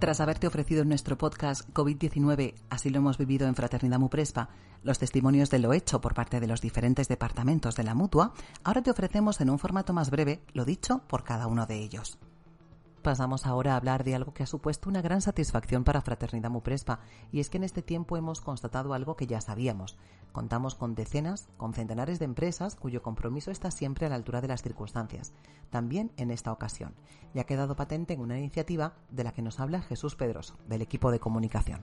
Tras haberte ofrecido en nuestro podcast COVID-19, así lo hemos vivido en Fraternidad Muprespa, los testimonios de lo hecho por parte de los diferentes departamentos de la mutua, ahora te ofrecemos en un formato más breve lo dicho por cada uno de ellos. Pasamos ahora a hablar de algo que ha supuesto una gran satisfacción para Fraternidad Muprespa, y es que en este tiempo hemos constatado algo que ya sabíamos. Contamos con decenas, con centenares de empresas cuyo compromiso está siempre a la altura de las circunstancias, también en esta ocasión, y ha quedado patente en una iniciativa de la que nos habla Jesús Pedroso, del equipo de comunicación.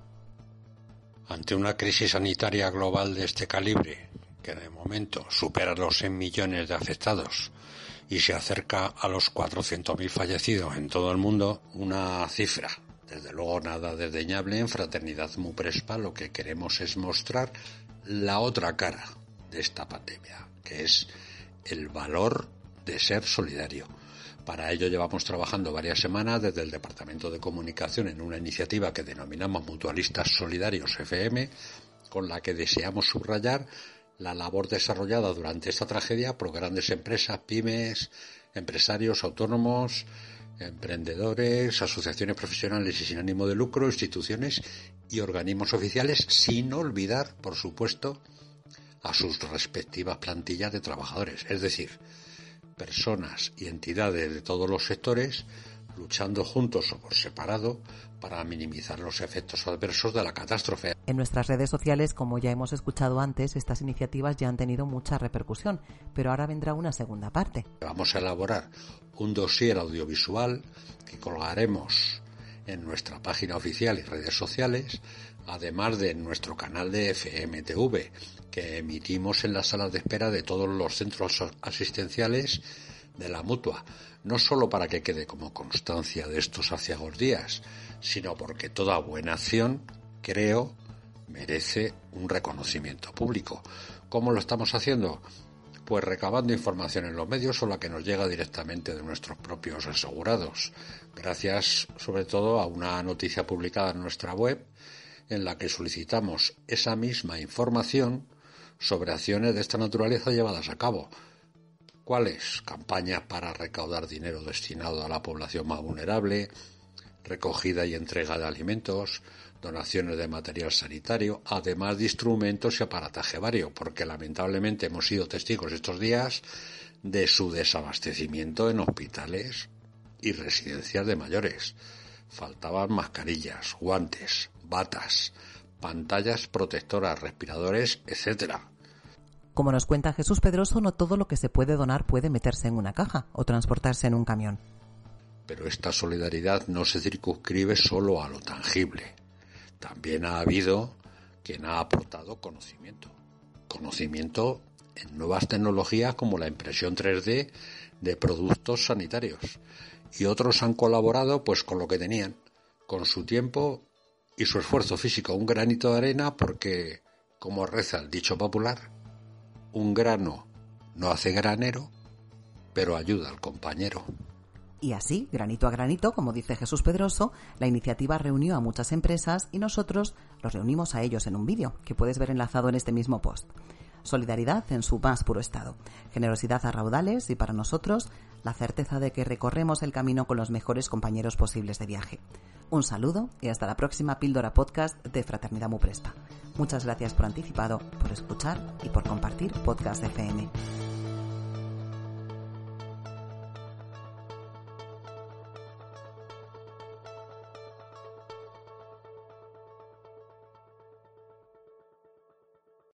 Ante una crisis sanitaria global de este calibre, que de momento supera los 100 millones de afectados, y se acerca a los 400.000 fallecidos en todo el mundo, una cifra. Desde luego nada desdeñable en Fraternidad Muprespa, lo que queremos es mostrar la otra cara de esta pandemia, que es el valor de ser solidario. Para ello llevamos trabajando varias semanas desde el Departamento de Comunicación en una iniciativa que denominamos Mutualistas Solidarios FM, con la que deseamos subrayar la labor desarrollada durante esta tragedia por grandes empresas, pymes, empresarios autónomos, emprendedores, asociaciones profesionales y sin ánimo de lucro, instituciones y organismos oficiales, sin olvidar, por supuesto, a sus respectivas plantillas de trabajadores, es decir, personas y entidades de todos los sectores luchando juntos o por separado para minimizar los efectos adversos de la catástrofe. En nuestras redes sociales, como ya hemos escuchado antes, estas iniciativas ya han tenido mucha repercusión, pero ahora vendrá una segunda parte. Vamos a elaborar un dossier audiovisual que colgaremos en nuestra página oficial y redes sociales, además de nuestro canal de FMTV, que emitimos en las salas de espera de todos los centros asistenciales de la mutua, no solo para que quede como constancia de estos aciagos días, sino porque toda buena acción, creo, merece un reconocimiento público. ¿Cómo lo estamos haciendo? Pues recabando información en los medios o la que nos llega directamente de nuestros propios asegurados, gracias sobre todo a una noticia publicada en nuestra web en la que solicitamos esa misma información sobre acciones de esta naturaleza llevadas a cabo, ¿Cuáles? Campañas para recaudar dinero destinado a la población más vulnerable, recogida y entrega de alimentos, donaciones de material sanitario, además de instrumentos y aparataje vario, porque lamentablemente hemos sido testigos estos días de su desabastecimiento en hospitales y residencias de mayores. Faltaban mascarillas, guantes, batas, pantallas protectoras, respiradores, etcétera. Como nos cuenta Jesús Pedroso, no todo lo que se puede donar puede meterse en una caja o transportarse en un camión. Pero esta solidaridad no se circunscribe solo a lo tangible. También ha habido quien ha aportado conocimiento. Conocimiento en nuevas tecnologías como la impresión 3D de productos sanitarios. Y otros han colaborado pues con lo que tenían, con su tiempo y su esfuerzo físico, un granito de arena porque, como reza el dicho popular, un grano no hace granero, pero ayuda al compañero. Y así, granito a granito, como dice Jesús Pedroso, la iniciativa reunió a muchas empresas y nosotros los reunimos a ellos en un vídeo que puedes ver enlazado en este mismo post. Solidaridad en su más puro estado, generosidad a raudales y para nosotros la certeza de que recorremos el camino con los mejores compañeros posibles de viaje. Un saludo y hasta la próxima píldora podcast de Fraternidad Muprespa. Muchas gracias por anticipado, por escuchar y por compartir Podcast FM.